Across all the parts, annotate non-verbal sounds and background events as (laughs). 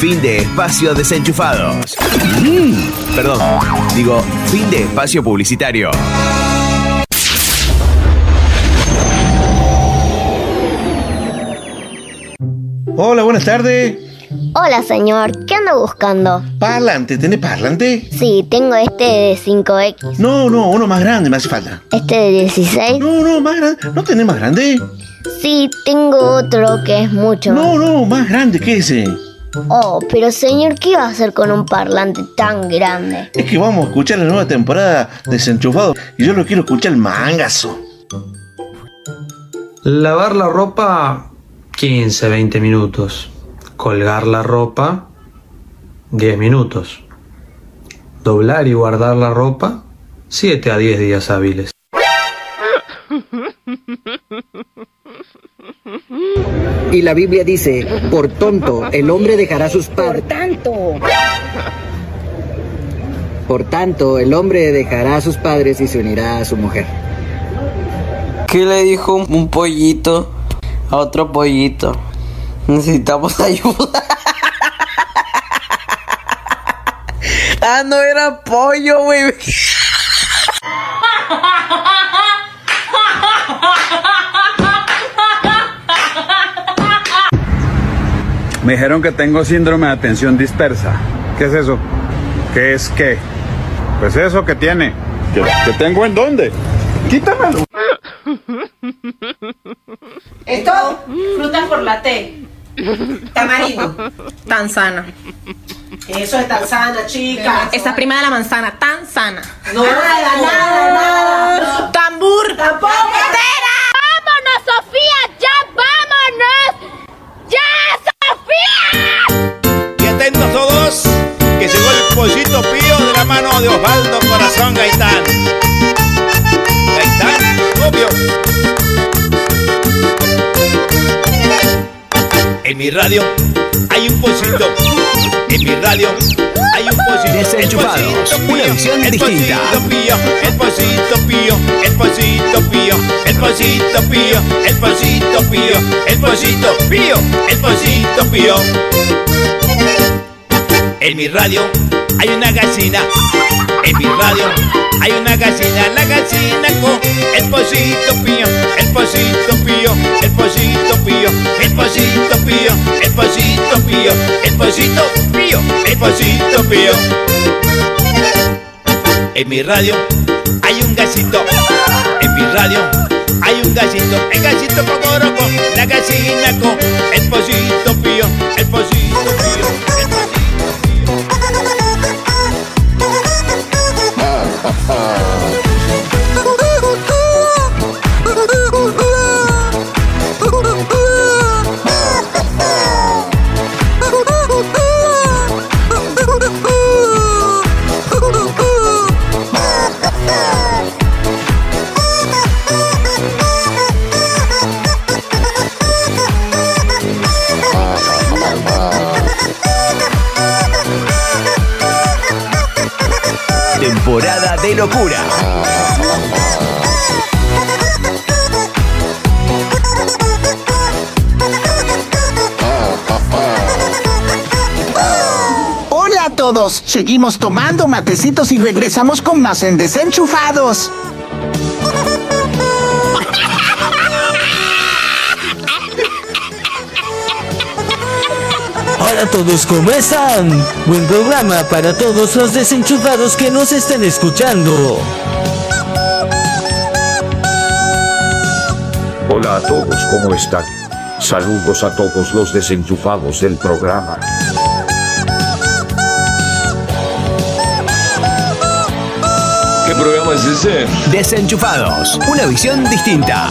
Fin de espacio desenchufados. Mm, perdón, digo, fin de espacio publicitario. Hola, buenas tardes. Hola, señor. ¿Qué anda buscando? Parlante, ¿tenés parlante? Sí, tengo este de 5X. No, no, uno más grande me hace falta. ¿Este de 16? No, no, más grande. ¿No tenés más grande? Sí, tengo otro que es mucho No, no, más grande que ese. Oh, pero señor, ¿qué va a hacer con un parlante tan grande? Es que vamos a escuchar la nueva temporada de Desenchufado y yo lo quiero escuchar mangazo. Lavar la ropa 15, 20 minutos. Colgar la ropa 10 minutos. Doblar y guardar la ropa 7 a 10 días hábiles. Y la Biblia dice, por tonto, el hombre dejará sus padres. Por tanto, Por tanto, el hombre dejará a sus padres y se unirá a su mujer. ¿Qué le dijo un, pollito a otro pollito? Necesitamos (laughs) ayuda. ah, no era pollo, güey. (laughs) Me dijeron que tengo síndrome de atención dispersa. ¿Qué es eso? ¿Qué es qué? Pues eso que tiene. ¿Que, que tengo en dónde? Quítamelo. Esto, frutas por la T. Tamarindo. Tan sana. Eso es tan sana, chica. Esa prima de la manzana, tan sana. No, nada, nada, nada. Tambur. Tampoco. ¡vámonos, Sofía! ¡Ya vámonos! Y atentos todos, que llegó el pollito pío de la mano de Osvaldo Corazón Gaitán. Gaitán, obvio. En mi radio hay un pollito. En mi radio hay un pollito. Desenchufados, El pollito una pío, visión el distinta. pollito pío, el pollito pío, el pollito pío, el pollito pío, el pollito pío, el pollito pío, el pollito pío. En mi radio hay una gallina. En mi radio hay una gallina. La gallina con el pollito pío, el pollito pío, el pollito pío, el pollito pío, el pollito pío, el pollito pío, el pollito pío. En mi radio hay un gallito. En mi radio hay un gallito. El gallito cocoroco, la gallina con el pollito pío, el pollito pío, Oh. Locura. Hola a todos, seguimos tomando matecitos y regresamos con más en Desenchufados. Hola a todos, ¿cómo están? Buen programa para todos los desenchufados que nos estén escuchando. Hola a todos, ¿cómo están? Saludos a todos los desenchufados del programa. ¿Qué programa es ese? Desenchufados, una visión distinta.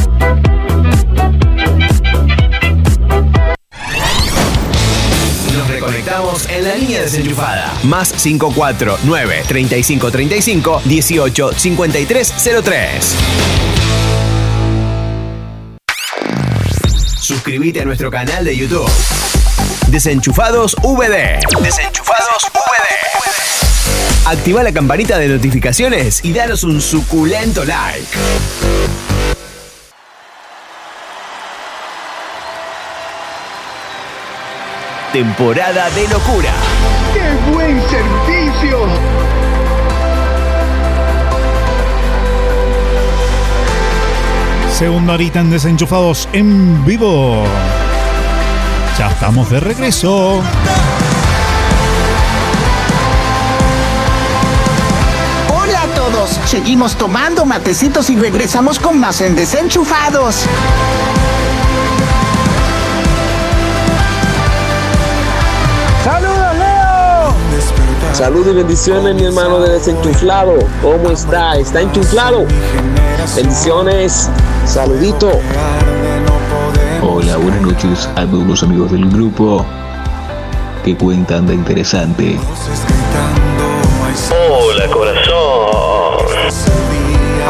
Nos reconectamos en la línea desenchufada. Más 549 3535 18 53 03. Suscríbete a nuestro canal de YouTube. Desenchufados VD. Desenchufados VD. Activa la campanita de notificaciones y danos un suculento like. Temporada de locura. ¡Qué buen servicio! Segunda horita en Desenchufados en vivo. Ya estamos de regreso. Hola a todos, seguimos tomando matecitos y regresamos con más en Desenchufados. Salud y bendiciones, mi hermano de desenchuflado. ¿Cómo está? ¿Está enchuflado? Bendiciones. Saludito. Hola, buenas noches a todos los amigos del grupo que cuentan de interesante. Hola, corazón.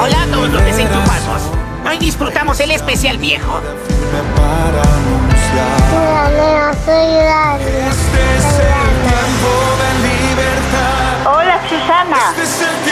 Hola a todos los desenchufados. Hoy disfrutamos el especial viejo. Hola, Leo, soy Dani. Hola, Specific.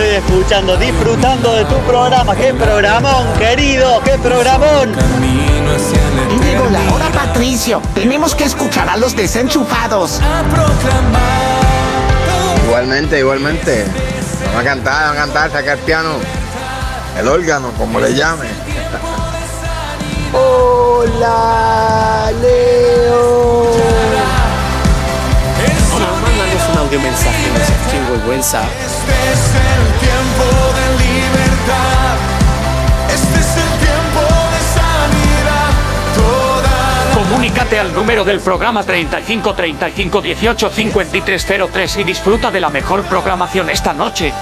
Estoy escuchando, disfrutando de tu programa. ¡Qué programón, querido! ¡Qué programón! Llegó la hora, Patricio. Tenemos que escuchar a los desenchufados. Igualmente, igualmente. Vamos a cantar, vamos a cantar, sacar el piano. El órgano, como le llame. (laughs) Hola, Leo. Mándanos un audio mensaje, no seas vergüenza. Este es el tiempo de libertad. Este es el tiempo de sanidad. Toda Comunícate al número del programa 35 35 18 53 03 y disfruta de la mejor programación esta noche.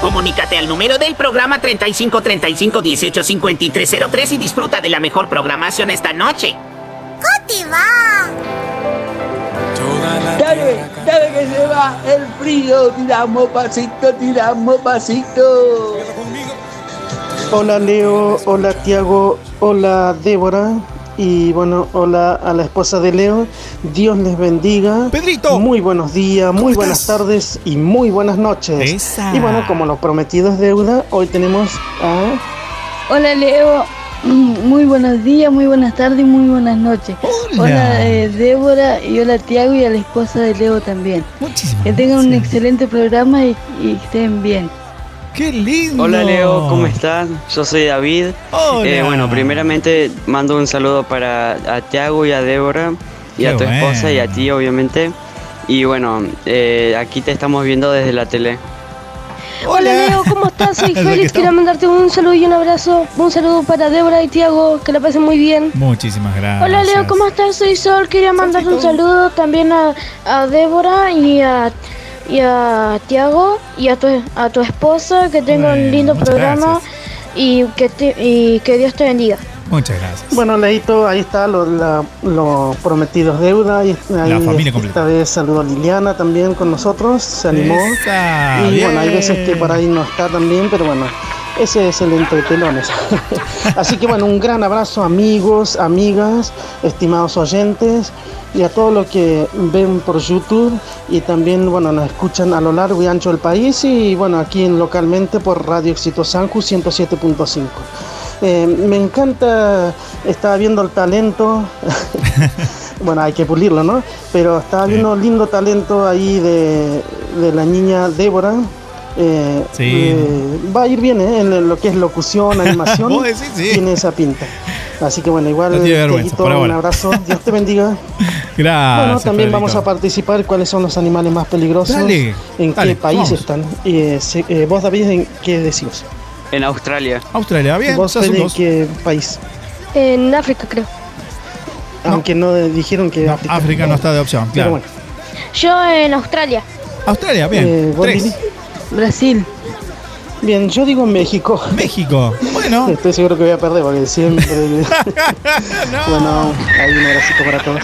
Comunícate al número del programa 35 35 18 53 03 y disfruta de la mejor programación esta noche. Dale, que se va el frío, tiramos pasito, tiramos pasito. Hola Leo, hola Tiago, hola Débora y bueno, hola a la esposa de Leo. Dios les bendiga. Pedrito. Muy buenos días, muy buenas tardes y muy buenas noches. Esa. Y bueno, como lo prometido es deuda, hoy tenemos a Hola Leo, muy buenos días, muy buenas tardes y muy buenas noches. Hola, eh, Débora y hola Tiago y a la esposa de Leo también. que tengan un excelente programa y, estén bien. ¡Qué lindo! Hola Leo, ¿cómo estás? Yo soy David. Hola. Eh, bueno, primeramente mando un saludo para a Tiago y a Débora y Qué a tu esposa y a ti obviamente. Y bueno, eh, aquí te estamos viendo desde la tele. Hola Leo, ¿cómo estás? (laughs) Soy Félix, quiero mandarte un saludo y un abrazo. Un saludo para Débora y Tiago, que la pasen muy bien. Muchísimas gracias. Hola Leo, ¿cómo estás? Soy Sol, quería mandar un saludo también a, a Débora y a, y a Tiago y a tu, a tu esposa, que tenga un lindo programa y que, te- y que Dios te bendiga. Muchas gracias. Bueno, Leito, ahí está lo, la- lo prometido es deuda. Y ahí, La familia esta completa. vez saludo a Liliana también con nosotros, se animó. Esa, y bueno, hay veces que por ahí no está también, pero bueno, ese es el entretelones. (laughs) Así que bueno, un gran abrazo amigos, amigas, estimados oyentes y a todos los que ven por YouTube y también bueno nos escuchan a lo largo y ancho del país y bueno aquí localmente por Radio Éxito Sanju 107.5. Eh, me encanta, estaba viendo el talento, (laughs) bueno hay que pulirlo, ¿no? Pero estaba viendo lindo talento ahí de, de la niña Débora. Eh, Sí. eh, va a ir bien ¿eh? en lo que es locución, animación, (laughs) decís, sí. tiene esa pinta. Así que bueno, igual Dieguito, un abrazo, Dios te bendiga. (laughs) Gracias. bueno, también Federico. vamos a participar cuáles son los animales más peligrosos, Dale, en dale, qué país vamos. están. Eh, se- vos David, ¿en qué decimos? En Australia. Australia, bien. ¿Vos en dos. qué país? En África, creo. Aunque no dijeron que África. África no está de opción, Pero claro. bueno. Yo en Australia. Australia, bien. Eh. Brasil. Bien, yo digo México. México. Bueno. (laughs) Estoy seguro que voy a perder porque siempre. (laughs) (laughs) Bueno, ahí un abracito para todos.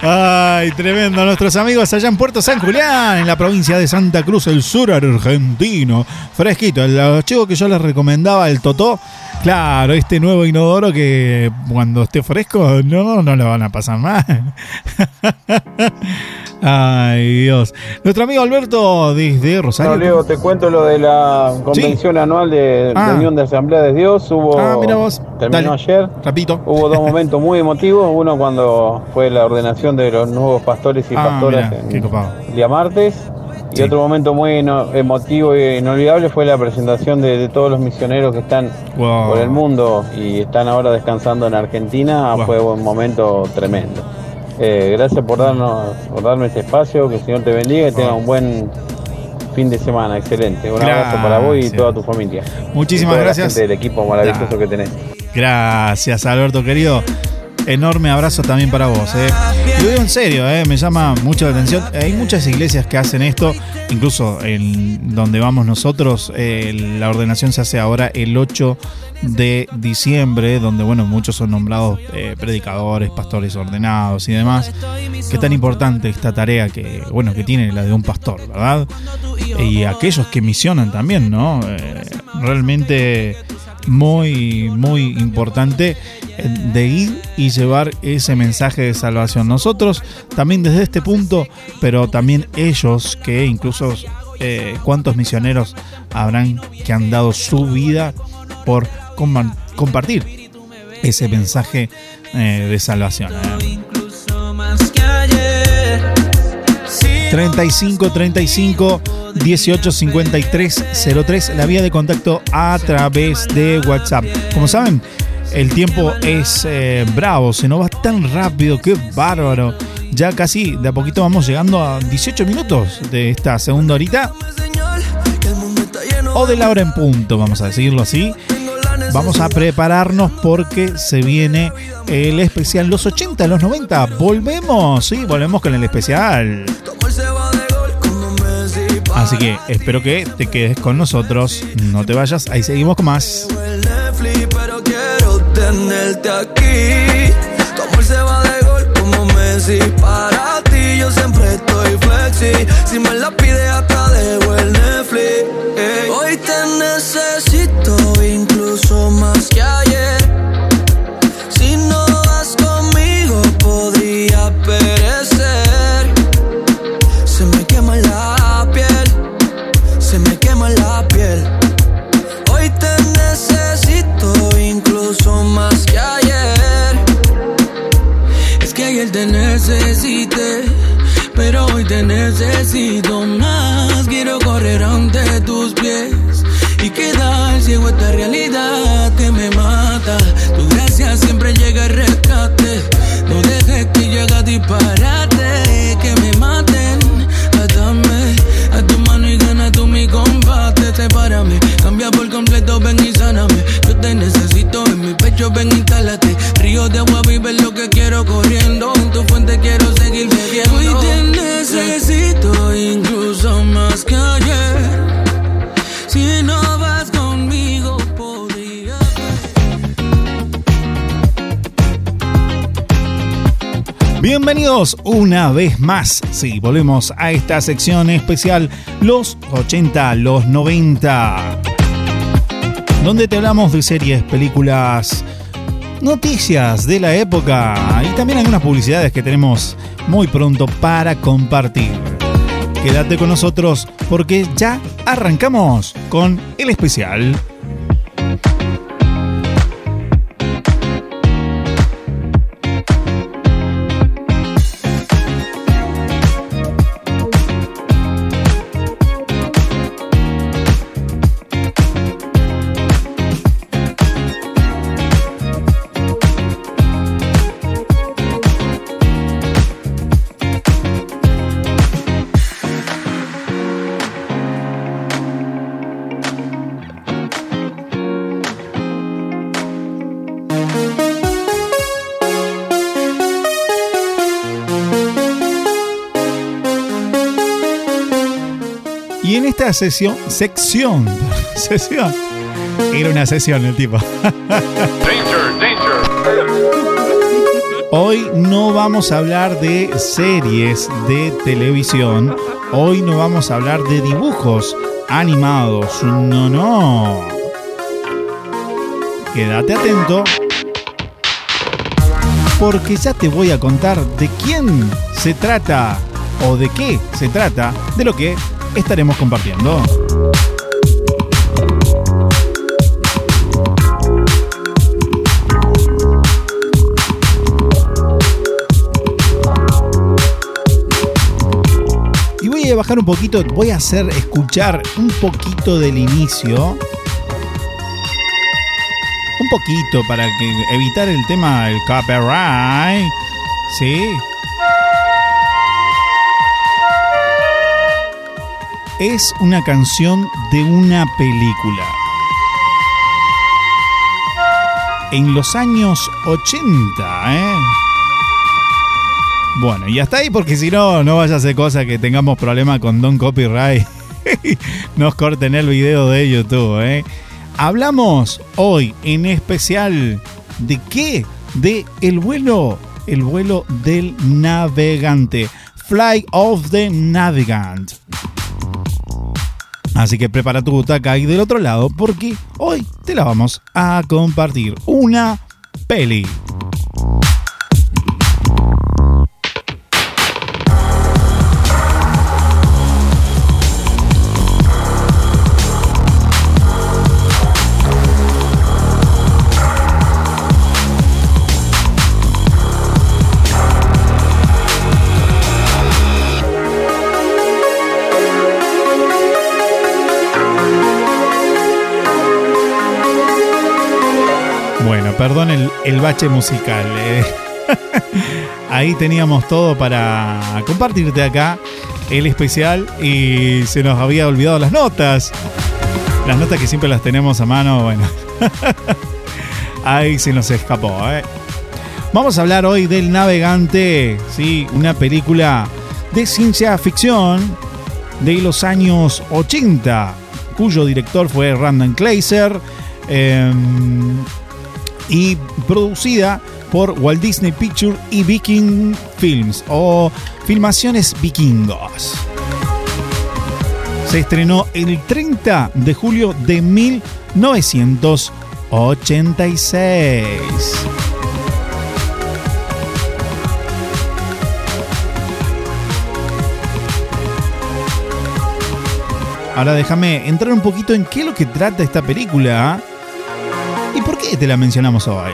Ay, tremendo. Nuestros amigos allá en Puerto San Julián, en la provincia de Santa Cruz, el sur argentino. Fresquito. El archivo que yo les recomendaba, el Totó. Claro, este nuevo inodoro que cuando esté fresco, no, no lo van a pasar mal. (laughs) Ay, Dios. Nuestro amigo Alberto desde Rosario. No, Leo, te cuento lo de la convención anual de Ah. reunión de Asamblea de Dios. Hubo, Ah, mira vos. terminó Dale. ayer. Hubo dos (laughs) momentos muy emotivos. Uno cuando fue la ordenación de los nuevos pastores y Ah, pastoras en copado. el día martes. Y otro momento muy no- emotivo e inolvidable fue la presentación de, de todos los misioneros que están Wow. por el mundo y están ahora descansando en Argentina. Fue un momento tremendo. Eh, gracias por darnos, por darme este espacio, que el Señor te bendiga y tenga un buen fin de semana, excelente. Un abrazo para vos y toda tu familia. Muchísimas Y toda la gracias. gente del equipo maravilloso que tenés. Gracias, Alberto, querido. Enorme abrazo también para vos. Eh. Lo digo en serio, eh, me llama mucho la atención. Hay muchas iglesias que hacen esto, incluso en donde vamos nosotros, eh, la ordenación se hace ahora el 8 de diciembre, donde bueno, muchos son nombrados eh, predicadores, pastores ordenados y demás. Qué tan importante esta tarea que, bueno, que tiene la de un pastor, ¿verdad? Y aquellos que misionan también, ¿no? Realmente muy, muy importante eh, de ir y llevar ese mensaje de salvación. Nosotros también desde este punto, pero también ellos que incluso eh, cuántos misioneros habrán que han dado su vida por compa- compartir ese mensaje eh, de salvación. 35 35 18 53 03, la vía de contacto a través de WhatsApp. Como saben, el tiempo es eh, bravo, se nos va tan rápido, qué bárbaro. Ya casi de a poquito vamos llegando a 18 minutos de esta segunda horita. O de la hora en punto, vamos a decirlo así. Vamos a prepararnos porque se viene el especial los 80, los 90. Volvemos, sí, volvemos con el especial. Así que espero que te quedes con nosotros. No te vayas, ahí seguimos con más. pero quiero tenerte aquí. Para ti yo siempre estoy. Si me la pides hasta dejo el Netflix. Hoy te necesito Una vez más. Sí, volvemos a esta sección especial, los 80, los 90. donde te hablamos de series, películas, noticias de la época y también algunas publicidades que tenemos muy pronto para compartir. Quédate con nosotros porque ya arrancamos con el especial. Sesión, sección, (laughs) sesión, era una sesión el tipo. Hoy no vamos a hablar de series de televisión, hoy no vamos a hablar de dibujos animados, no, no. Quédate atento porque ya te voy a contar de quién se trata o de qué se trata de lo que estaremos compartiendo. Y voy a bajar un poquito, voy a hacer escuchar un poquito del inicio. Un poquito para que evitar el tema del copyright. Sí, es una canción de una película. En los años 80, ¿eh? Bueno, y hasta ahí porque si no, no vaya a ser cosa que tengamos problemas con Don Copyright. (laughs) Nos corten el video de YouTube, ¿eh? Hablamos hoy en especial de qué? De el vuelo, el vuelo del navegante. Fly of the Navigant. Así que prepara tu butaca ahí del otro lado porque hoy te la vamos a compartir. Una peli. Perdón el, bache musical. eh. (laughs) Ahí teníamos todo para compartirte acá el especial y se nos había olvidado las notas. Las notas que siempre las tenemos a mano, bueno. (laughs) Ahí se nos escapó, ¿eh? Vamos a hablar hoy del Navegante, ¿sí? Una película de ciencia ficción de los años 80, cuyo director fue Randall Kleiser. em, y producida por Walt Disney Pictures y Viking Films o Filmaciones Vikingos. Se estrenó el 30 de julio de 1986. Ahora déjame entrar un poquito en qué es lo que trata esta película. ¿ah? ¿Y por qué te la mencionamos hoy?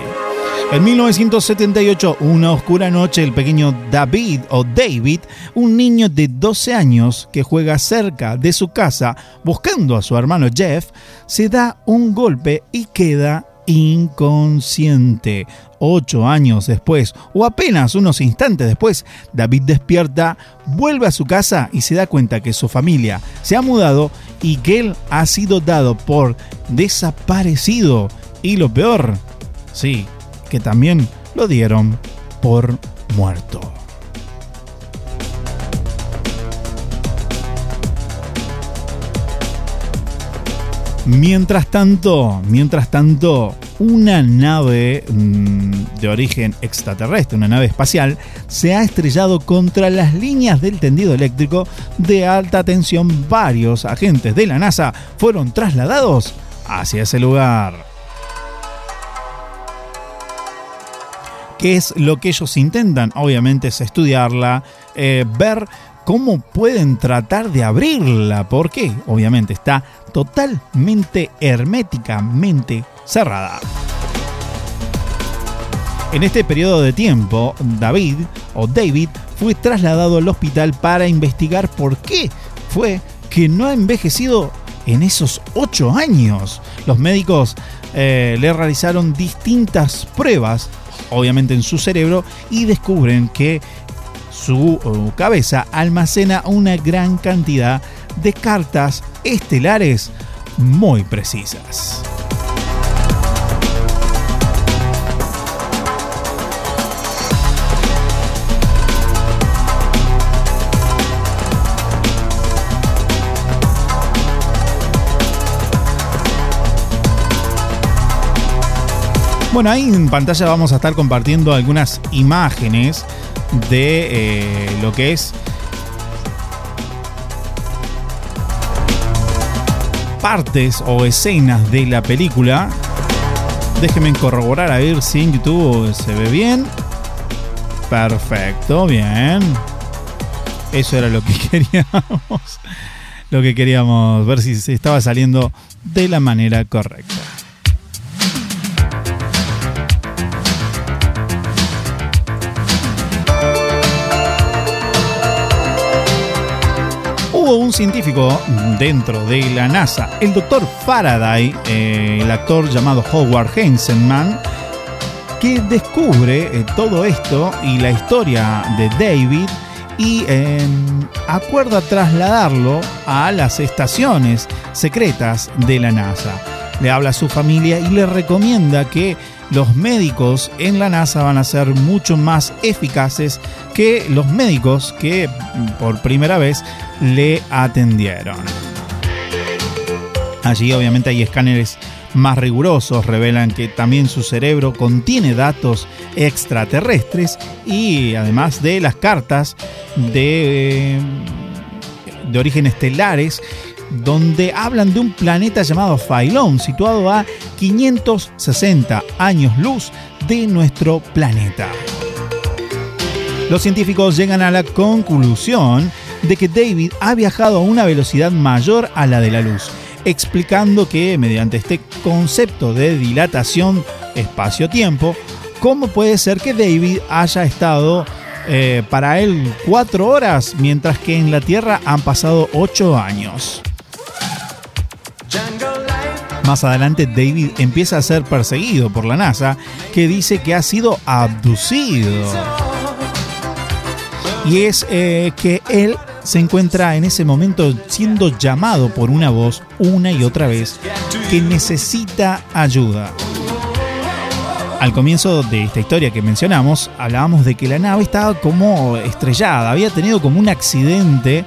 En 1978, una oscura noche, el pequeño David o David, un niño de 12 años que juega cerca de su casa buscando a su hermano Jeff, se da un golpe y queda inconsciente. Ocho años después, o apenas unos instantes después, David despierta, vuelve a su casa y se da cuenta que su familia se ha mudado y que él ha sido dado por desaparecido. Y lo peor, sí, que también lo dieron por muerto. Mientras tanto, mientras tanto, una nave mm, de origen extraterrestre, una nave espacial, se ha estrellado contra las líneas del tendido eléctrico de alta tensión. Varios agentes de la NASA fueron trasladados hacia ese lugar. ¿Qué es lo que ellos intentan? Obviamente es estudiarla, eh, ver cómo pueden tratar de abrirla. ¿Por qué? Obviamente está totalmente herméticamente cerrada. En este periodo de tiempo, David o David fue trasladado al hospital para investigar por qué fue que no ha envejecido en esos ocho años. Los médicos eh, le realizaron distintas pruebas, obviamente en su cerebro, y descubren que su cabeza almacena una gran cantidad de cartas estelares muy precisas. Bueno, ahí en pantalla vamos a estar compartiendo algunas imágenes de eh, lo que es partes o escenas de la película. Déjenme corroborar a ver si en YouTube se ve bien. Perfecto, bien. Eso era lo que (laughs) queríamos. Lo que queríamos ver si se estaba saliendo de la manera correcta. Hubo un científico dentro de la NASA, el doctor Faraday, eh, el actor llamado Howard Heinzelman, que descubre eh, todo esto y la historia de David y em, acuerda trasladarlo a las estaciones secretas de la NASA. Le habla a su familia y le recomienda que los médicos en la NASA van a ser mucho más eficaces que los médicos que por primera vez le atendieron. Allí obviamente hay escáneres más rigurosos, revelan que también su cerebro contiene datos extraterrestres y además de las cartas de, de origen estelares donde hablan de un planeta llamado Failón, situado a 560 años luz de nuestro planeta. Los científicos llegan a la conclusión de que David ha viajado a una velocidad mayor a la de la luz, explicando que mediante este concepto de dilatación espacio-tiempo, ¿cómo puede ser que David haya estado eh, para él cuatro horas, mientras que en la Tierra han pasado ocho años? Más adelante David empieza a ser perseguido por la NASA que dice que ha sido abducido. Y es eh, que él se encuentra en ese momento siendo llamado por una voz una y otra vez que necesita ayuda. Al comienzo de esta historia que mencionamos, hablábamos de que la nave estaba como estrellada, había tenido como un accidente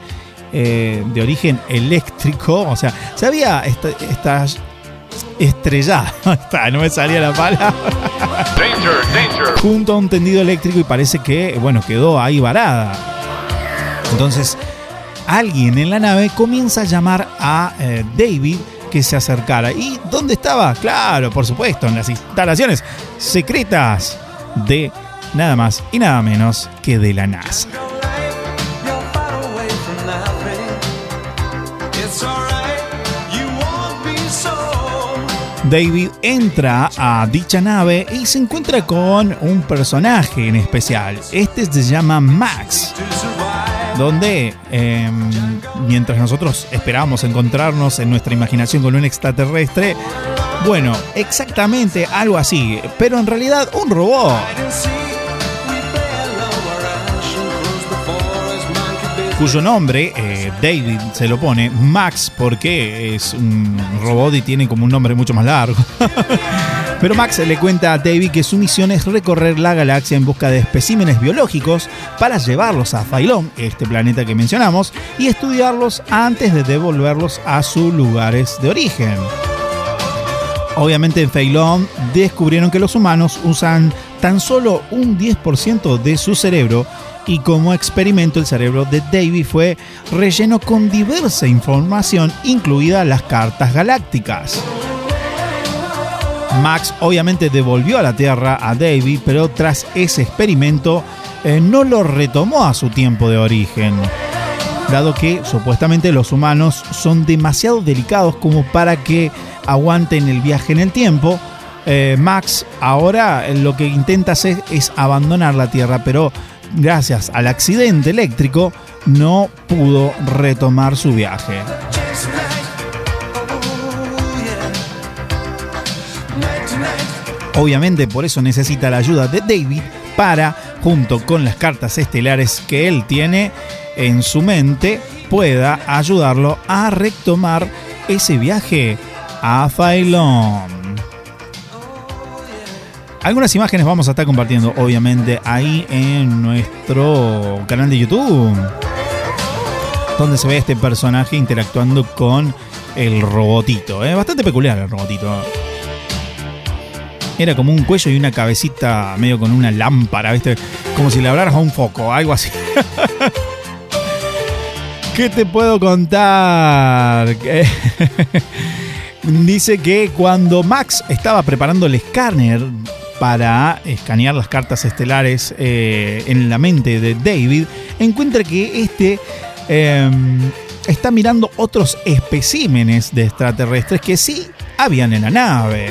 eh, de origen eléctrico, o sea, se había estrellado, (laughs) no me salía la palabra, junto a un tendido eléctrico y parece que, bueno, quedó ahí varada. Entonces, alguien en la nave comienza a llamar a eh, David que se acercara. ¿Y dónde estaba? Claro, por supuesto, en las instalaciones secretas de nada más y nada menos que de la NASA. David entra a dicha nave y se encuentra con un personaje en especial. Este se llama Max. Donde em, mientras nosotros esperábamos encontrarnos en nuestra imaginación con un extraterrestre, bueno, exactamente algo así, pero en realidad un robot. Cuyo nombre eh, David se lo pone Max porque es un robot y tiene como un nombre mucho más largo. (laughs) Pero Max le cuenta a David que su misión es recorrer la galaxia en busca de especímenes biológicos para llevarlos a Failón, este planeta que mencionamos, y estudiarlos antes de devolverlos a sus lugares de origen. Obviamente en Failón descubrieron que los humanos usan tan solo un 10% de su cerebro y como experimento el cerebro de Davy fue relleno con diversa información, incluidas las cartas galácticas. Max obviamente devolvió a la Tierra a David, pero tras ese experimento eh, no lo retomó a su tiempo de origen, dado que supuestamente los humanos son demasiado delicados como para que aguanten el viaje en el tiempo. Eh, Max ahora lo que intenta hacer es abandonar la Tierra, pero gracias al accidente eléctrico no pudo retomar su viaje. Obviamente por eso necesita la ayuda de David para, junto con las cartas estelares que él tiene en su mente, pueda ayudarlo a retomar ese viaje a Failón. Algunas imágenes vamos a estar compartiendo, obviamente, ahí en nuestro canal de YouTube, donde se ve este personaje interactuando con el robotito. ¿eh? Bastante peculiar el robotito. Era como un cuello y una cabecita medio con una lámpara, ¿viste? Como si le hablaras a un foco, algo así. (laughs) ¿Qué te puedo contar? (laughs) Dice que cuando Max estaba preparando el escáner para escanear las cartas estelares eh, en la mente de David, encuentra que este em, está mirando otros especímenes de extraterrestres que sí habían en la nave.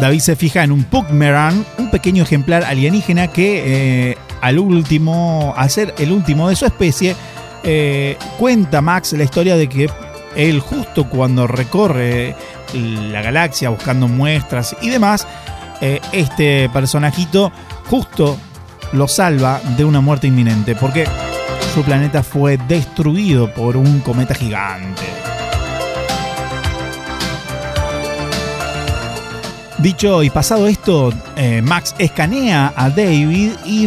David se fija en un Pugmeran, un pequeño ejemplar alienígena que eh, al último, al ser el último de su especie, eh, cuenta Max la historia de que él justo cuando recorre la galaxia buscando muestras y demás, eh, este personajito justo lo salva de una muerte inminente porque su planeta fue destruido por un cometa gigante. Dicho y pasado esto, eh, Max escanea a David y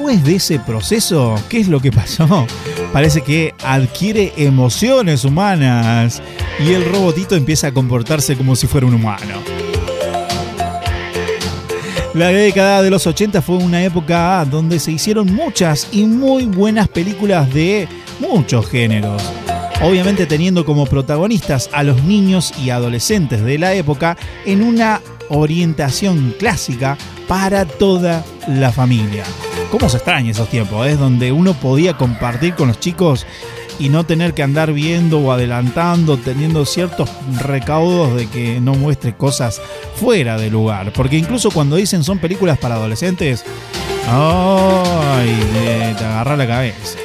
después de ese proceso, ¿qué es lo que pasó? Parece que adquiere emociones humanas y el robotito empieza a comportarse como si fuera un humano. La década de los 80 fue una época donde se hicieron muchas y muy buenas películas de muchos géneros obviamente teniendo como protagonistas a los niños y adolescentes de la época en una orientación clásica para toda la familia. ¿Cómo se extraña esos tiempos? Es donde uno podía compartir con los chicos y no tener que andar viendo o adelantando, teniendo ciertos recaudos de que no muestre cosas fuera de lugar. Porque incluso cuando dicen son películas para adolescentes, ¡ay! Te agarra la cabeza.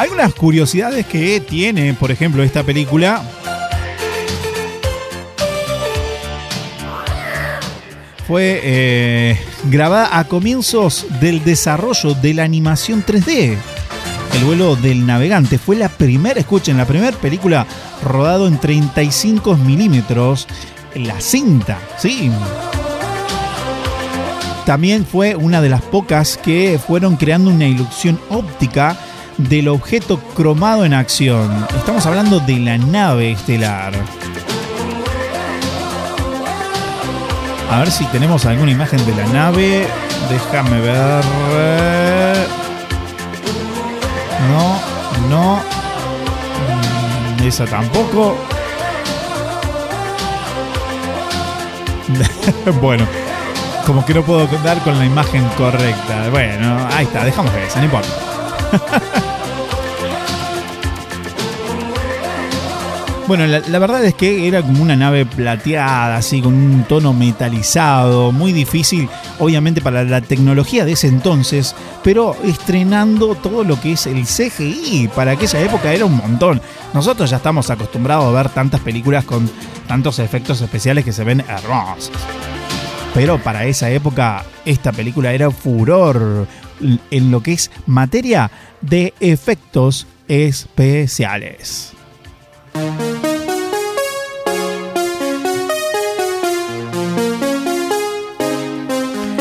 Algunas curiosidades que tiene, por ejemplo, esta película. Fue eh, grabada a comienzos del desarrollo de la animación 3D. El vuelo del navegante fue la primera, escuchen, la primera película rodado en 35 milímetros. La cinta, sí. También fue una de las pocas que fueron creando una ilusión óptica del objeto cromado en acción. Estamos hablando de la nave estelar. A ver si tenemos alguna imagen de la nave. Déjame ver. No, no. Mm, esa tampoco. (laughs) bueno, como que no puedo dar con la imagen correcta. Bueno, ahí está, dejamos esa, no importa. (laughs) Bueno, la, verdad es que era como una nave plateada, así, con un tono metalizado, muy difícil, obviamente, para la tecnología de ese entonces, pero estrenando todo lo que es el CGI. Para aquella época era un montón. Nosotros ya estamos acostumbrados a ver tantas películas con tantos efectos especiales que se ven hermosos. Pero para esa época, esta película era furor en lo que es materia de efectos especiales.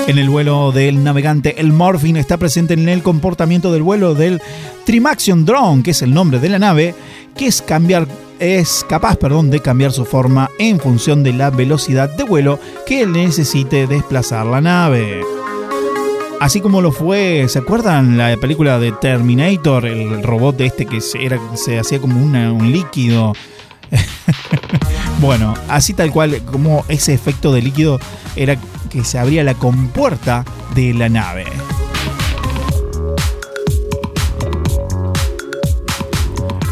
En el vuelo del navegante, el Morphin está presente en el comportamiento del vuelo del Trimaxion Drone, que es el nombre de la nave, que es cambiar es capaz, perdón, de cambiar su forma en función de la velocidad de vuelo que necesite desplazar la nave. Así como lo fue, ¿se acuerdan la película de Terminator? El robot de este que era, se hacía como un líquido. (laughs) bueno, así tal cual como ese efecto de líquido era que se abría la compuerta de la nave.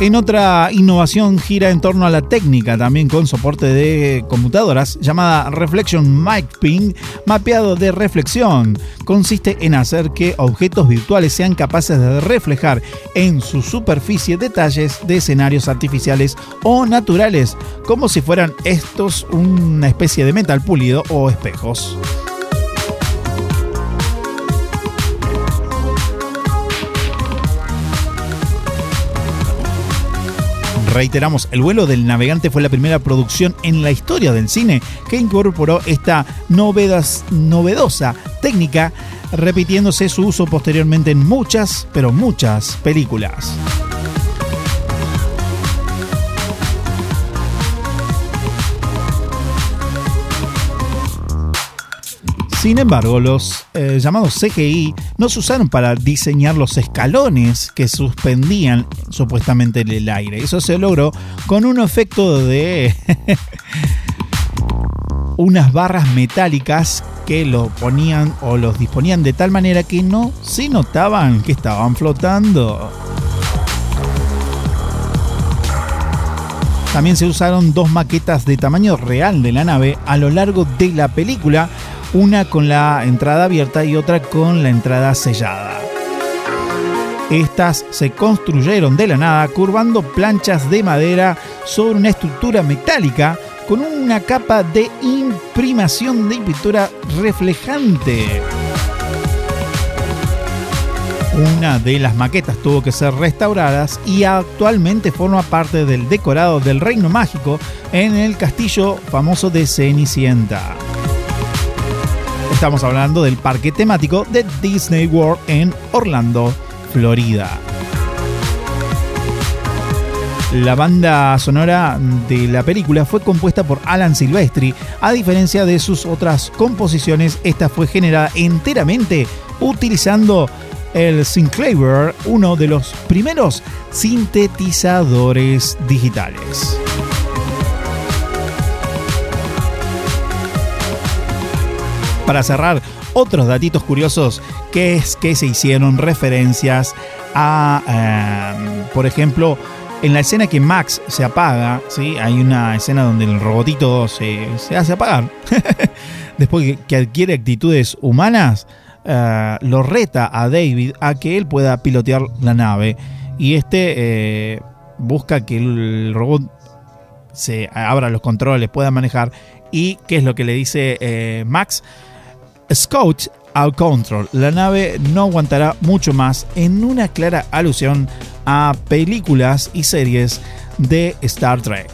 En otra innovación gira en torno a la técnica, también con soporte de computadoras, llamada Reflection Mapping, mapeado de reflexión. Consiste en hacer que objetos virtuales sean capaces de reflejar en su superficie detalles de escenarios artificiales o naturales, como si fueran estos una especie de metal pulido o espejos. Reiteramos, El vuelo del navegante fue la primera producción en la historia del cine que incorporó esta novedosa técnica, repitiéndose su uso posteriormente en muchas, pero muchas películas. Sin embargo, los eh, llamados CGI no se usaron para diseñar los escalones que suspendían supuestamente en el aire. Eso se logró con un efecto de (laughs) unas barras metálicas que lo ponían o los disponían de tal manera que no se notaban que estaban flotando. También se usaron dos maquetas de tamaño real de la nave a lo largo de la película una con la entrada abierta y otra con la entrada sellada. Estas se construyeron de la nada curvando planchas de madera sobre una estructura metálica con una capa de imprimación de pintura reflejante. Una de las maquetas tuvo que ser restauradas y actualmente forma parte del decorado del Reino Mágico en el castillo famoso de Cenicienta. Estamos hablando del parque temático de Disney World en Orlando, Florida. La banda sonora de la película fue compuesta por Alan Silvestri. A diferencia de sus otras composiciones, esta fue generada enteramente utilizando el Synclavier, uno de los primeros sintetizadores digitales. Para cerrar, otros datitos curiosos que es que se hicieron referencias a, em, por ejemplo, en la escena que Max se apaga, ¿sí? hay una escena donde el robotito se, hace apagar. (laughs) Después que, adquiere actitudes humanas, eh, lo reta a David a que él pueda pilotear la nave. Y este eh, busca que el robot se abra los controles, pueda manejar. ¿Y qué es lo que le dice eh, Max? Scout Out Control. La nave no aguantará mucho más en una clara alusión a películas y series de Star Trek.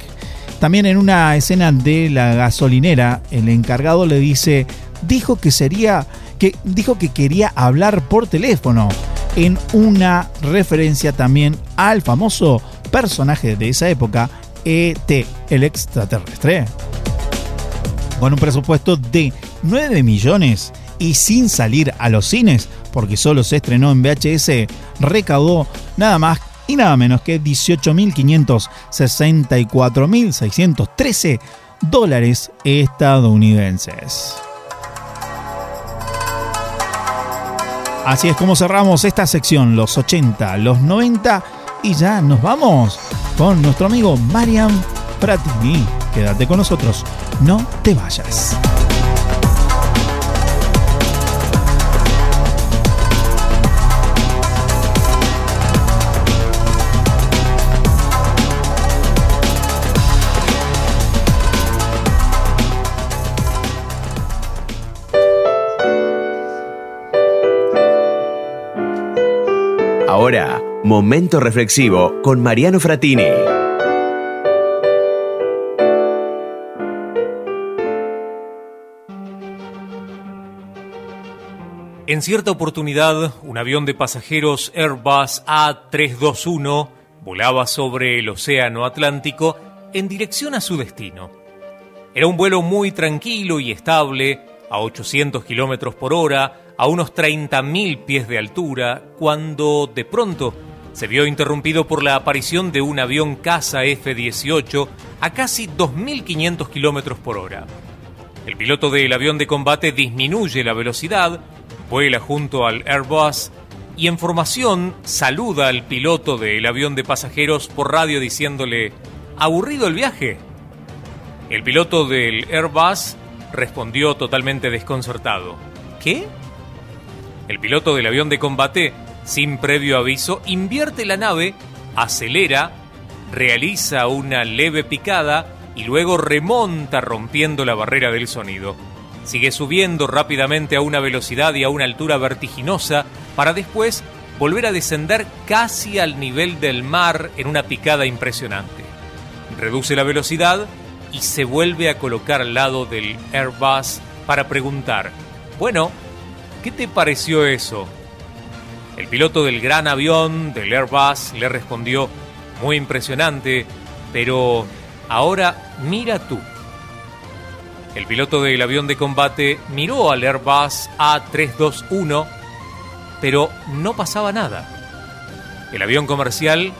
También en una escena de la gasolinera, el encargado le dice, dijo que sería que dijo que quería hablar por teléfono en una referencia también al famoso personaje de esa época, ET, el extraterrestre. Con un presupuesto de 9 millones y sin salir a los cines, porque solo se estrenó en VHS, recaudó nada más y nada menos que 18.564.613 dólares estadounidenses. Así es como cerramos esta sección, los 80, los 90 y ya nos vamos con nuestro amigo Marian Pratini. Quédate con nosotros, no te vayas. Ahora, momento reflexivo con Mariano Fratini. En cierta oportunidad, un avión de pasajeros Airbus A321 volaba sobre el Océano Atlántico en dirección a su destino. Era un vuelo muy tranquilo y estable, a 800 kilómetros por hora, a unos 30.000 pies de altura, cuando de pronto se vio interrumpido por la aparición de un avión caza F-18 a casi 2.500 kilómetros por hora. El piloto del avión de combate disminuye la velocidad, vuela junto al Airbus y en formación saluda al piloto del avión de pasajeros por radio diciéndole, ¿aburrido el viaje? El piloto del Airbus respondió totalmente desconcertado. ¿Qué? El piloto del avión de combate, sin previo aviso, invierte la nave, acelera, realiza una leve picada y luego remonta rompiendo la barrera del sonido. Sigue subiendo rápidamente a una velocidad y a una altura vertiginosa para después volver a descender casi al nivel del mar en una picada impresionante. Reduce la velocidad y se vuelve a colocar al lado del Airbus para preguntar, bueno, ¿qué te pareció eso? El piloto del gran avión del Airbus le respondió, muy impresionante, pero ahora mira tú. El piloto del avión de combate miró al Airbus A321, pero no pasaba nada. El avión comercial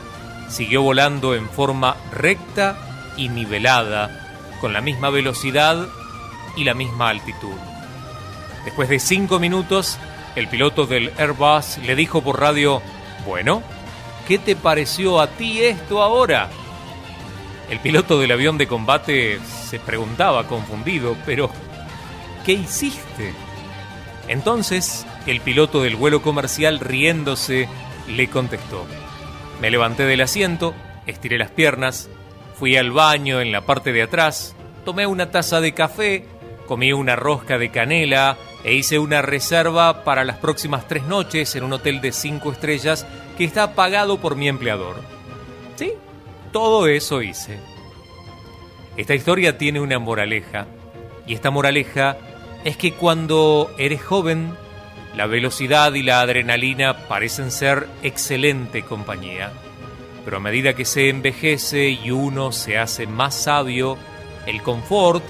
siguió volando en forma recta y nivelada, con la misma velocidad y la misma altitud. Después de cinco minutos, el piloto del Airbus le dijo por radio, bueno, ¿qué te pareció a ti esto ahora? El piloto del avión de combate se preguntaba confundido, pero ¿qué hiciste? Entonces, el piloto del vuelo comercial riéndose le contestó, me levanté del asiento, estiré las piernas, Fui al baño en la parte de atrás, tomé una taza de café, comí una rosca de canela e hice una reserva para las próximas tres noches en un hotel de cinco estrellas que está pagado por mi empleador. Sí, todo eso hice. Esta historia tiene una moraleja, y esta moraleja es que cuando eres joven, la velocidad y la adrenalina parecen ser excelente compañía pero a medida que se envejece y uno se hace más sabio, el confort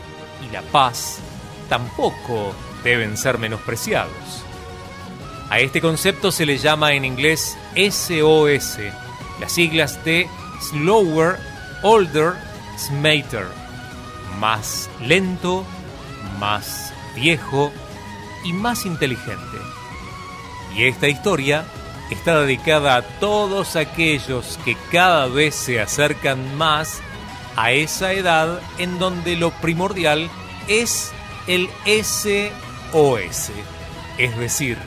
y la paz tampoco deben ser menospreciados. A este concepto se le llama en inglés SOS, las siglas de Slower, Older, Smarter, más lento, más viejo y más inteligente. Y esta historia está dedicada a todos aquellos que cada vez se acercan más a esa edad en donde lo primordial es el SOS, es decir,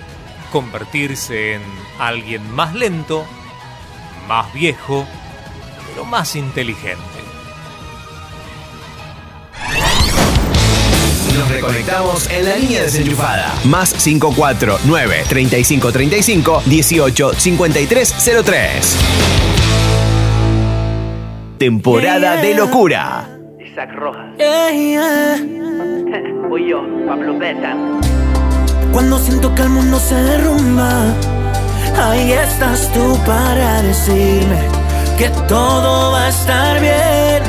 convertirse en alguien más lento, más viejo, pero más inteligente. Nos reconectamos en la línea desenchufada. Más 549 3535 18 5303. Temporada de locura. Isaac Rojas. Yeah, Voy (laughs) yo, Pablo Beta. Cuando siento que el mundo se derrumba, ahí estás tú para decirme que todo va a estar bien.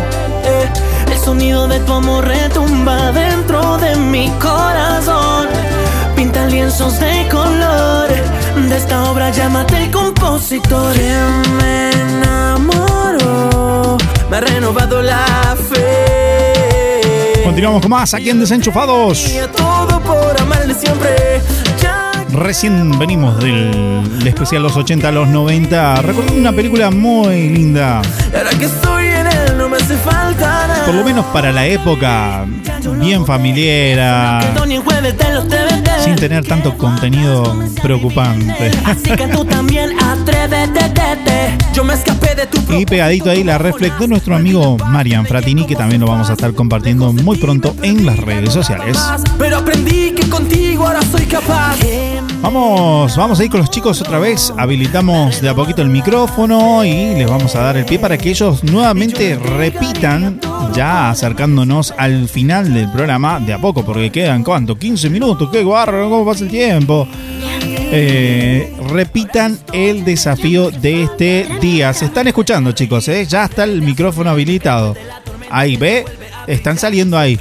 Eh, el sonido de tu amor retumba dentro de mi corazón. Pinta lienzos de color. De esta obra llámate el compositor. Me enamoró, me ha renovado la fe. Continuamos con más aquí en Desenchufados. Y a todo por amarle siempre. Recién venimos del especial los 80 a los 90, recordando una película muy linda. Por lo menos para la época, bien TVT. sin tener tanto contenido preocupante. Así que tú también (laughs) atrévete, tete. Yo me escapé de tu Y pegadito ahí la reflex de nuestro amigo Marian Fratini, que también lo vamos a estar compartiendo muy pronto en las redes sociales. Pero aprendí que contigo ahora soy capaz. Vamos, vamos a ir con los chicos otra vez. Habilitamos de a poquito el micrófono y les vamos a dar el pie para que ellos nuevamente repitan, ya acercándonos al final del programa de a poco, porque quedan cuánto, 15 minutos, qué guarro, cómo pasa el tiempo. Eh, repitan el desafío de este día. Se están escuchando, chicos, ¿eh? ya está el micrófono habilitado. Ahí, ve, están saliendo ahí.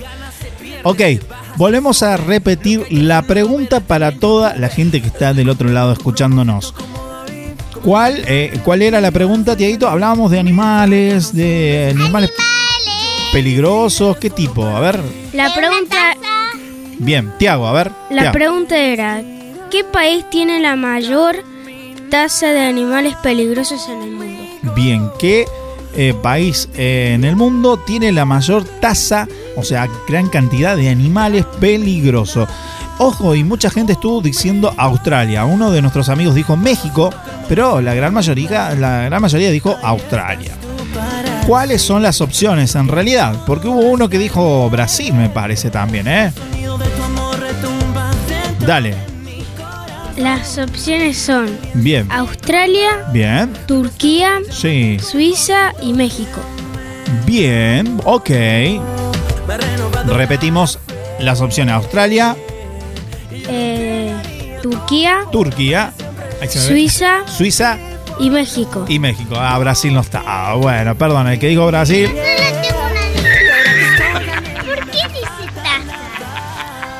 Ok, volvemos a repetir la pregunta para toda la gente que está del otro lado escuchándonos. ¿Cuál, eh, ¿Cuál era la pregunta, Tiaguito? Hablábamos de animales, de animales, peligrosos, ¿qué tipo? A ver. La pregunta, Bien, Tiago, a ver. la Tiago. pregunta era, ¿qué país tiene la mayor tasa de animales peligrosos en el mundo? Bien, ¿qué eh, país eh, en el mundo tiene la mayor tasa, o sea, gran cantidad de animales peligrosos? Ojo, y mucha gente estuvo diciendo Australia. Uno de nuestros amigos dijo México, pero la gran mayoría, la gran mayoría dijo Australia. ¿Cuáles son las opciones en realidad? Porque hubo uno que dijo Brasil, me parece también, ¿eh? Dale, Las opciones son bien, Australia, bien, Turquía, sí, Suiza y México. bien, ok. Repetimos las opciones: Australia, Eh, Turquía, Turquía. Suiza Suiza y México. y México. Ah, Brasil no está. Ah, bueno, perdón, el que dijo Brasil.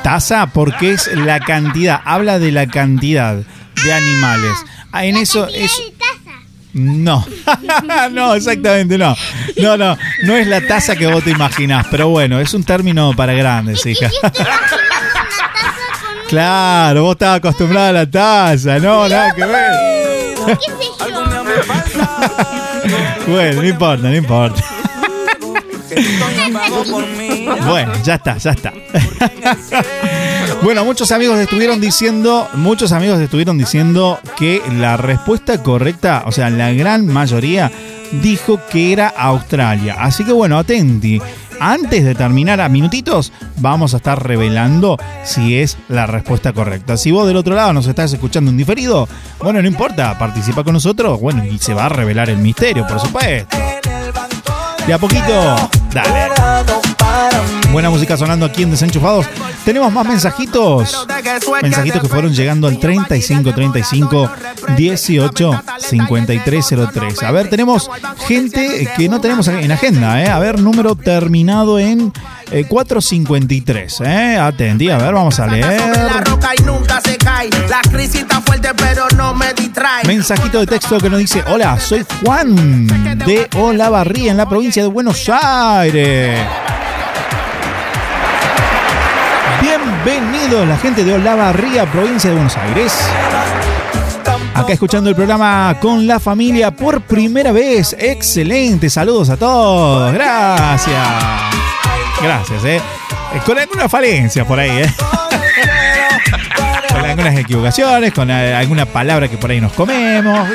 Tasa porque es la cantidad, habla de la cantidad de animales. Ah, en eso es. No, (laughs) no, exactamente no. No, no, no es la taza que vos te imaginás, pero bueno, es un término para grandes, hija. Claro, vos estabas acostumbrada a la taza, no, nada que ver. Bueno, no importa, no importa. Bueno, ya está, ya está. (laughs) Bueno, muchos amigos estuvieron diciendo, muchos amigos estuvieron diciendo que la respuesta correcta, o sea, la gran mayoría dijo que era Australia. Así que bueno, atenti. Antes de terminar a minutitos, vamos a estar revelando si es la respuesta correcta. Si vos del otro lado nos estás escuchando en diferido, bueno, no importa, participa con nosotros, bueno, y se va a revelar el misterio, por supuesto. De a poquito, dale. Buena música sonando aquí en Desenchufados. Tenemos más mensajitos. Mensajitos que fueron llegando al 3535 18 5303. A ver, tenemos gente que no tenemos en agenda, ¿eh? A ver, número terminado en eh, 453, ¿eh? Atendí, a ver, vamos a leer. roca y nunca se cae. La crisis está fuerte, pero no me distrae. Mensajito de texto que nos dice, hola, soy Juan de Olavarría en la provincia de Buenos Aires. Bienvenidos la gente de Olavarría, provincia de Buenos Aires. Acá escuchando el programa con la familia por primera vez. Excelente, saludos a todos. Gracias. Gracias, eh. Eh, Con algunas falencias por ahí, eh. Con algunas equivocaciones, con eh, alguna palabra que por ahí nos comemos.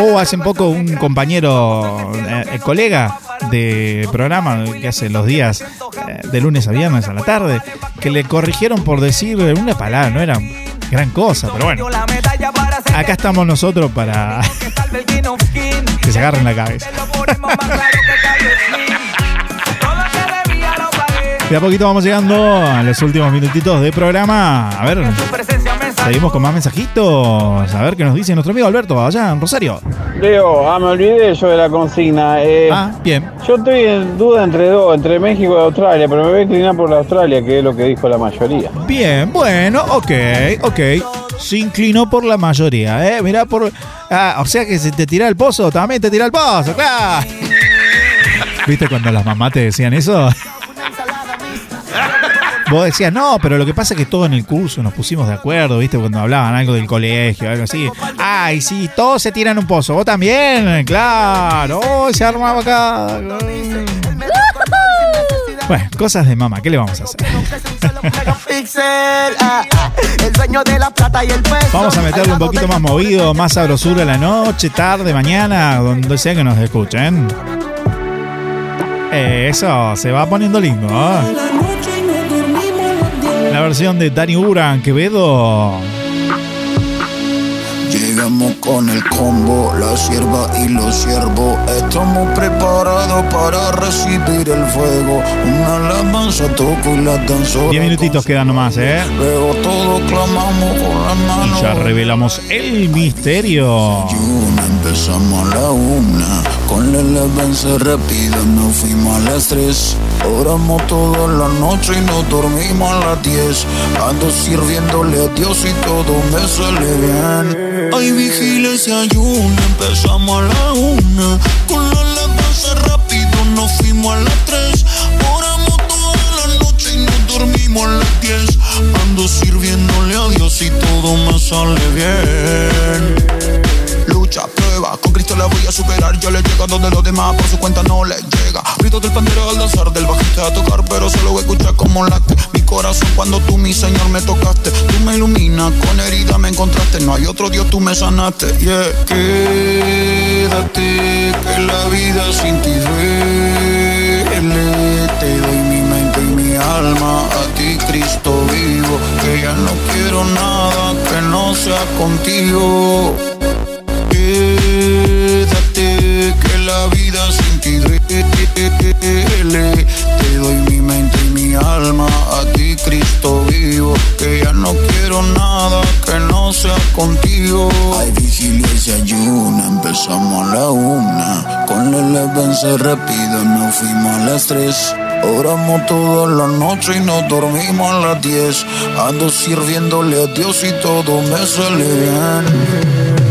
O hace poco un compañero, eh, el colega de programa que hace los días eh, de lunes a viernes a la tarde, que le corrigieron por decir una palabra, no era gran cosa, pero bueno. Acá estamos nosotros para (laughs) que se agarren la cabeza. (laughs) De a poquito vamos llegando a los últimos minutitos de programa. A ver, seguimos con más mensajitos. A ver qué nos dice nuestro amigo Alberto allá en Rosario. Leo, ah, me olvidé yo de la consigna. Eh, ah, bien. Yo estoy en duda entre dos, entre México y Australia, pero me voy a inclinar por la Australia, que es lo que dijo la mayoría. Bien, bueno, ok, ok. Se inclinó por la mayoría, ¿eh? Mirá por... Ah, o sea que si te tira el pozo, también te tira el pozo, claro. (laughs) ¿Viste cuando las mamás te decían eso? Vos decías, no, pero lo que pasa es que todo en el curso nos pusimos de acuerdo, ¿viste? Cuando hablaban algo del colegio, algo así. Ay, sí, todos se tiran un pozo. Vos también, claro. Oh, se armaba acá. Bueno, cosas de mamá, ¿qué le vamos a hacer? Vamos a meterle un poquito más movido, más sabrosura a la noche, tarde, mañana, donde sea que nos escuchen. Eso, se va poniendo lindo. ¿eh? Versión de Dani Uran, Quevedo. Llegamos con el combo, la sierva y los siervos. Estamos preparados para recibir el fuego. Una alabanza toco y la danzo. Diez minutitos quedan nomás, ¿eh? Luego todos clamamos con las manos. Y ya revelamos el misterio. Empezamos a la una, con la alabanza rápida nos fuimos a las tres. Oramos toda la noche y nos dormimos a las diez. Ando sirviéndole a Dios y todo me sale bien. Hay vigiles y ayuno, empezamos a la una. Con la alabanza rápido nos fuimos a las tres. Oramos toda la noche y nos dormimos a las diez. Ando sirviéndole a Dios y todo me sale bien. Lucha, prueba, con Cristo la voy a superar. Yo le llego donde los demás por su cuenta no le. Grito del pandero al danzar, del bajista a tocar, pero solo escuchar como late mi corazón cuando tú, mi Señor, me tocaste. Tú me iluminas, con herida me encontraste. No hay otro Dios, tú me sanaste. Yeah, quédate, que la vida sin ti duele. Te doy mi mente y mi alma a ti, Cristo vivo. Que ya no quiero nada que no sea contigo. Te doy mi mente y mi alma a ti, Cristo vivo. Que ya no quiero nada que no sea contigo. Hay vigilia y se ayuna, empezamos a la una. Con la alabanza rápido nos fuimos a las tres. Oramos toda la noche y nos dormimos a las diez. Ando sirviéndole a Dios y todo me sale bien.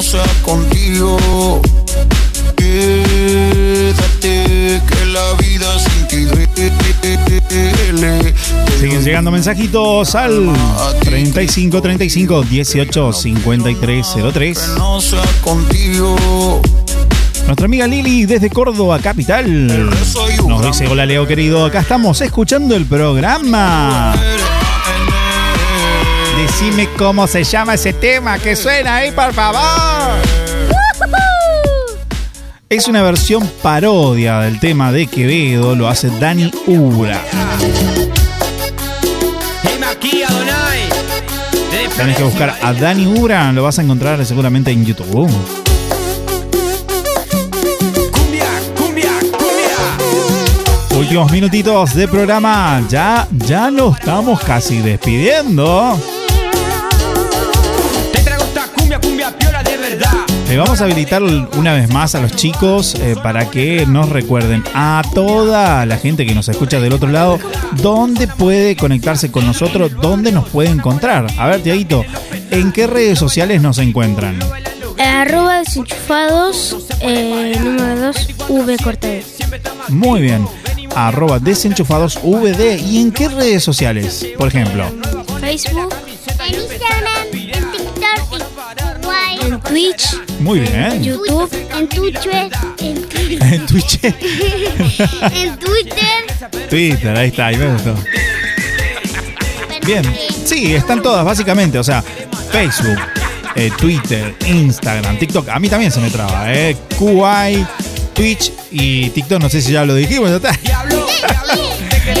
No sea contigo. Quédate que la vida sin ti duele. Siguen llegando mensajitos al 35 35 18 53 03. No sea contigo. Nuestra amiga Lili desde Córdoba Capital nos dice, hola Leo querido, acá estamos escuchando el programa. Decime cómo se llama ese tema que suena ahí, por favor. Es una versión parodia del tema de Quevedo, lo hace Dani Ura. Tenés que buscar a Dani Ura, lo vas a encontrar seguramente en YouTube. Últimos minutitos de programa, ya, ya lo estamos casi despidiendo. Le vamos a habilitar una vez más a los chicos eh, para que nos recuerden a toda la gente que nos escucha del otro lado dónde puede conectarse con nosotros, dónde nos puede encontrar. A ver, Tiaguito, ¿en qué redes sociales nos encuentran? Arroba desenchufados, eh, número 2, V. Muy bien. Arroba desenchufados VD. ¿Y en qué redes sociales? Por ejemplo. Facebook, Twitch, Muy bien. YouTube, en Twitter, en, En Twitch. (laughs) en Twitter. Twitter, ahí está, ahí me gustó. Bien, sí, están todas básicamente, o sea, Facebook, eh, Twitter, Instagram, TikTok, a mí también se me traba, ¿eh? QI, Twitch y TikTok, no sé si ya lo dijimos, ya está. (laughs)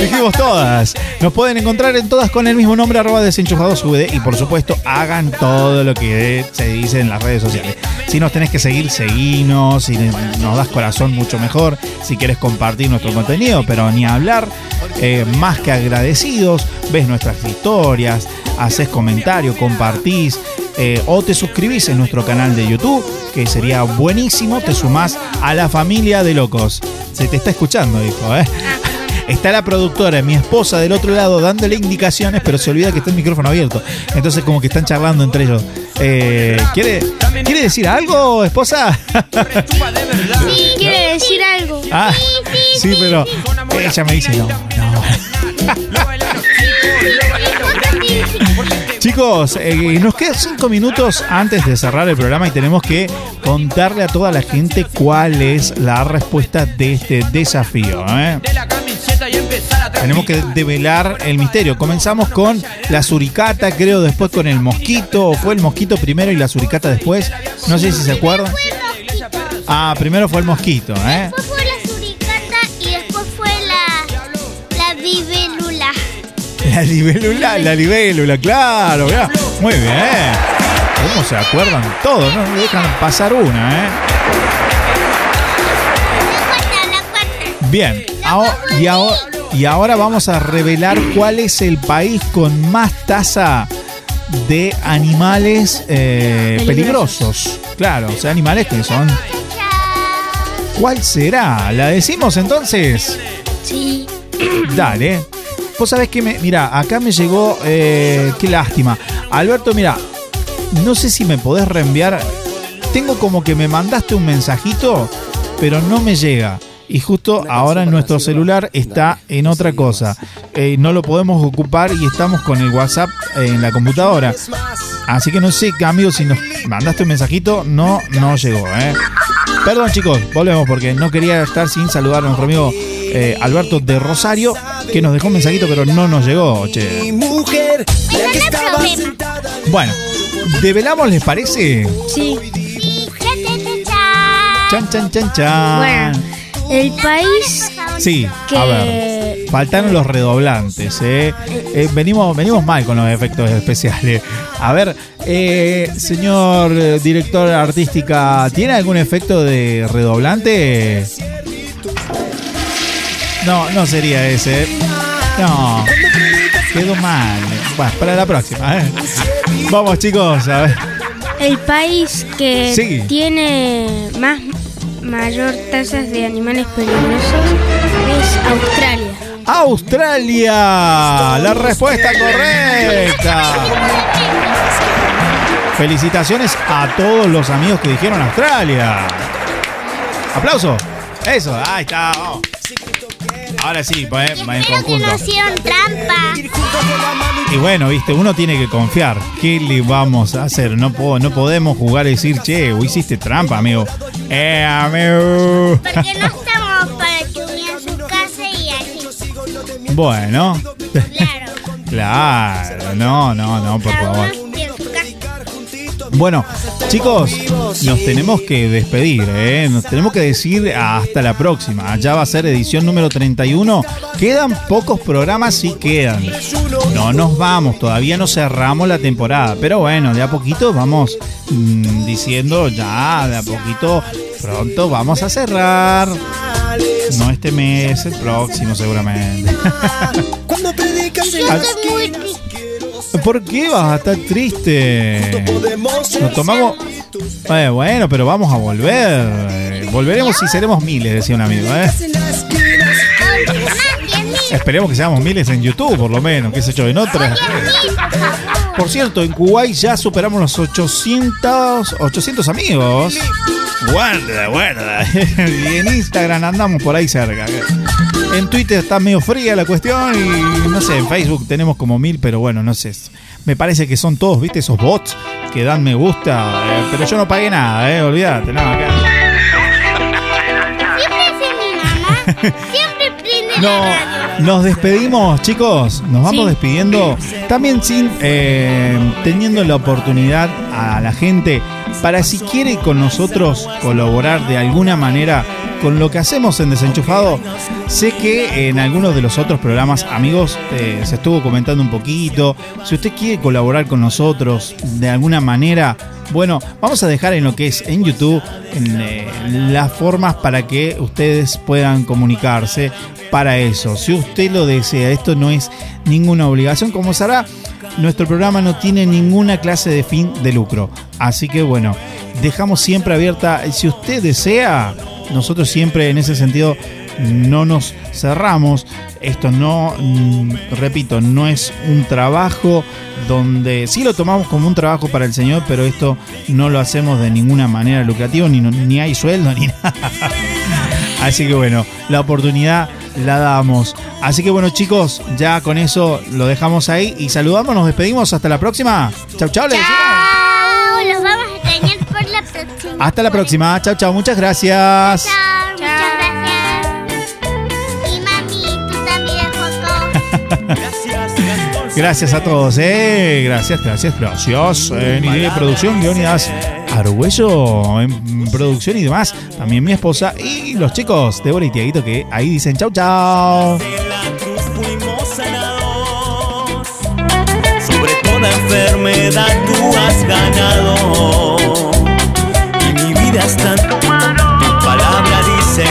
Dijimos todas. Nos pueden encontrar en todas con el mismo nombre, arroba desenchufadosvd. Y por supuesto, hagan todo lo que se dice en las redes sociales. Si nos tenés que seguir, seguinos. Si nos das corazón, mucho mejor. Si quieres compartir nuestro contenido, pero ni hablar. eh, más que agradecidos. Ves nuestras historias, haces comentario, compartís. eh, o te suscribís en nuestro canal de YouTube, que sería buenísimo. Te sumás a la familia de locos. Se te está escuchando, hijo, ¿eh? Está la productora, mi esposa del otro lado, dándole indicaciones, pero se olvida que está el micrófono abierto. Entonces, como que están charlando entre ellos. Eh, ¿quiere, ¿Quiere decir algo, esposa? Sí, quiere decir algo. (laughs) ah, sí, pero ella me dice no, no. (laughs) Chicos, eh, nos quedan cinco minutos antes de cerrar el programa y tenemos que contarle a toda la gente cuál es la respuesta de este desafío. ¿eh? Tenemos que develar el misterio. Comenzamos con la suricata, creo, después con el mosquito. ¿O fue el mosquito primero y la suricata después? No sé si se acuerdan. Ah, primero fue el mosquito, ¿eh? Después fue la suricata y después fue la, la vivelula. La libélula, la libélula, claro, mirá. Muy bien. ¿Cómo se acuerdan todos? No me dejan pasar una, ¿eh? Bien, ahora- y, ahora, y ahora vamos a revelar cuál es el país con más tasa de animales eh, peligrosos. Claro, o sea, animales que son... ¿Cuál será? ¿La decimos entonces? Sí. Dale. Vos sabés que me. Mira, acá me llegó. eh, qué lástima. Alberto, mira. No sé si me podés reenviar. Tengo como que me mandaste un mensajito, pero no me llega. Y justo ahora en nuestro celular está en otra cosa. Eh, no lo podemos ocupar y estamos con el WhatsApp en la computadora. Así que no sé, cambio, si nos mandaste un mensajito, no, no llegó, ¿eh? Perdón, chicos, volvemos porque no quería estar sin saludar a nuestro amigo eh, Alberto de Rosario, que nos dejó un mensajito, pero no nos llegó, che. mujer, Pero no hay problema. Bueno, ¿develamos, les parece? Sí. Chan, chan, chan, chan. Bueno, el país Sí, que- a ver. Faltaron los redoblantes, ¿eh? Eh, venimos, venimos mal con los efectos especiales. A ver, eh, señor director artística, ¿tiene algún efecto de redoblante? No, no sería ese. No, quedó mal. Bueno, para la próxima, ¿eh? Vamos, chicos, a ver. el país que Sí. tiene más mayor tasas de animales peligrosos es Australia. Australia, la respuesta correcta. Felicitaciones a todos los amigos que dijeron Australia. Aplauso. Eso, ahí está. Ahora sí, pues, en Que conjunto. no hicieron trampa. Y bueno, viste, uno tiene que confiar. ¿Qué le vamos a hacer? No, puedo, no podemos jugar y decir, che, hiciste trampa, amigo. Eh, amigo. Porque no estamos para chumear su casa y así. Bueno. Claro. (laughs) Claro, no, no, no, por favor. Bueno, chicos, nos tenemos que despedir, ¿eh? Nos tenemos que decir hasta la próxima. Ya va a ser edición número 31. Quedan pocos programas, sí quedan. No nos vamos, todavía no cerramos la temporada. Pero bueno, de a poquito vamos mm, diciendo ya, de a poquito, pronto vamos a cerrar. No este mes, el próximo seguramente. (laughs) Triste. ¿Por qué vas a estar triste? Nos tomamos. Eh, bueno, pero vamos a volver. Volveremos y seremos miles, decía un amigo. ¿eh? Esperemos que seamos miles en YouTube, por lo menos, qué sé yo, en otras. Por cierto, en Kuwait ya superamos los 800, 800 amigos. Guarda, guarda. (laughs) Y en Instagram andamos por ahí cerca. En Twitter está medio fría la cuestión y no sé, en Facebook tenemos como mil, pero bueno, no sé. Me parece que son todos, ¿viste? Esos bots que dan me gusta. eh, pero yo no pagué nada, ¿eh? Olvídate, no, acá. Siempre es mi mamá. Siempre prende No, la radio. nos despedimos, chicos. Nos vamos Sí. despidiendo. También sin eh, teniendo la oportunidad a la gente para si quiere con nosotros colaborar de alguna manera con lo que hacemos en Desenchufado. Sé que en algunos de los otros programas, amigos, eh, se estuvo comentando un poquito. Si usted quiere colaborar con nosotros de alguna manera, bueno, vamos a dejar en lo que es en YouTube eh, las formas para que ustedes puedan comunicarse para eso. Si usted lo desea, esto no es ninguna obligación. Como sabrá, nuestro programa no tiene ninguna clase de fin de lucro. Así que bueno, dejamos siempre abierta. Si usted desea, nosotros siempre en ese sentido no nos cerramos. Esto no, mm, repito, no es un trabajo donde sí lo tomamos como un trabajo para el Señor, pero esto no lo hacemos de ninguna manera lucrativa, ni, ni hay sueldo, (laughs) ni nada. Así que bueno, la oportunidad la damos. Así que bueno chicos, ya con eso lo dejamos ahí y saludamos, nos despedimos, hasta la próxima. Chau, chau, le Hasta la próxima, chau, chau, muchas gracias. Chao. Muchas gracias. Y mami, tú también, Joco. (laughs) Gracias a todos, eh. Gracias, gracias, gracias. En idea de producción, guion y das Argüello en producción y demás. También mi esposa y los chicos Débora y Tiaguito que ahí dicen chau chau. Sobre toda enfermedad tú has ganado. Está en tu palabra dice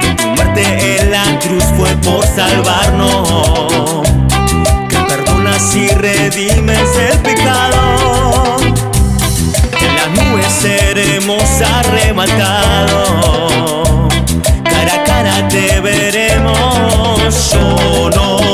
que tu muerte en la cruz fue por salvarnos. Que perdonas y redimes el pecado. En las nubes seremos arrebatados. Cara a cara te veremos, yo no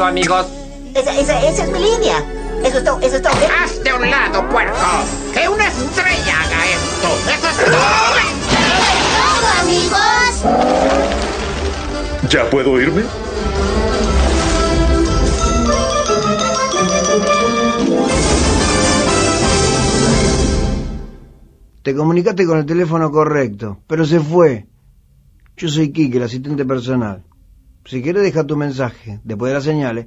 todo, amigos. Esa, esa, esa es mi línea. Eso es todo, eso es todo. Hazte a un lado, puerco. Que una estrella haga esto. Eso es todo. todo, amigos! ¿Ya puedo irme? Te comunicaste con el teléfono correcto, pero se fue. Yo soy Kike, el asistente personal. Si quieres deja tu mensaje, después de las señales.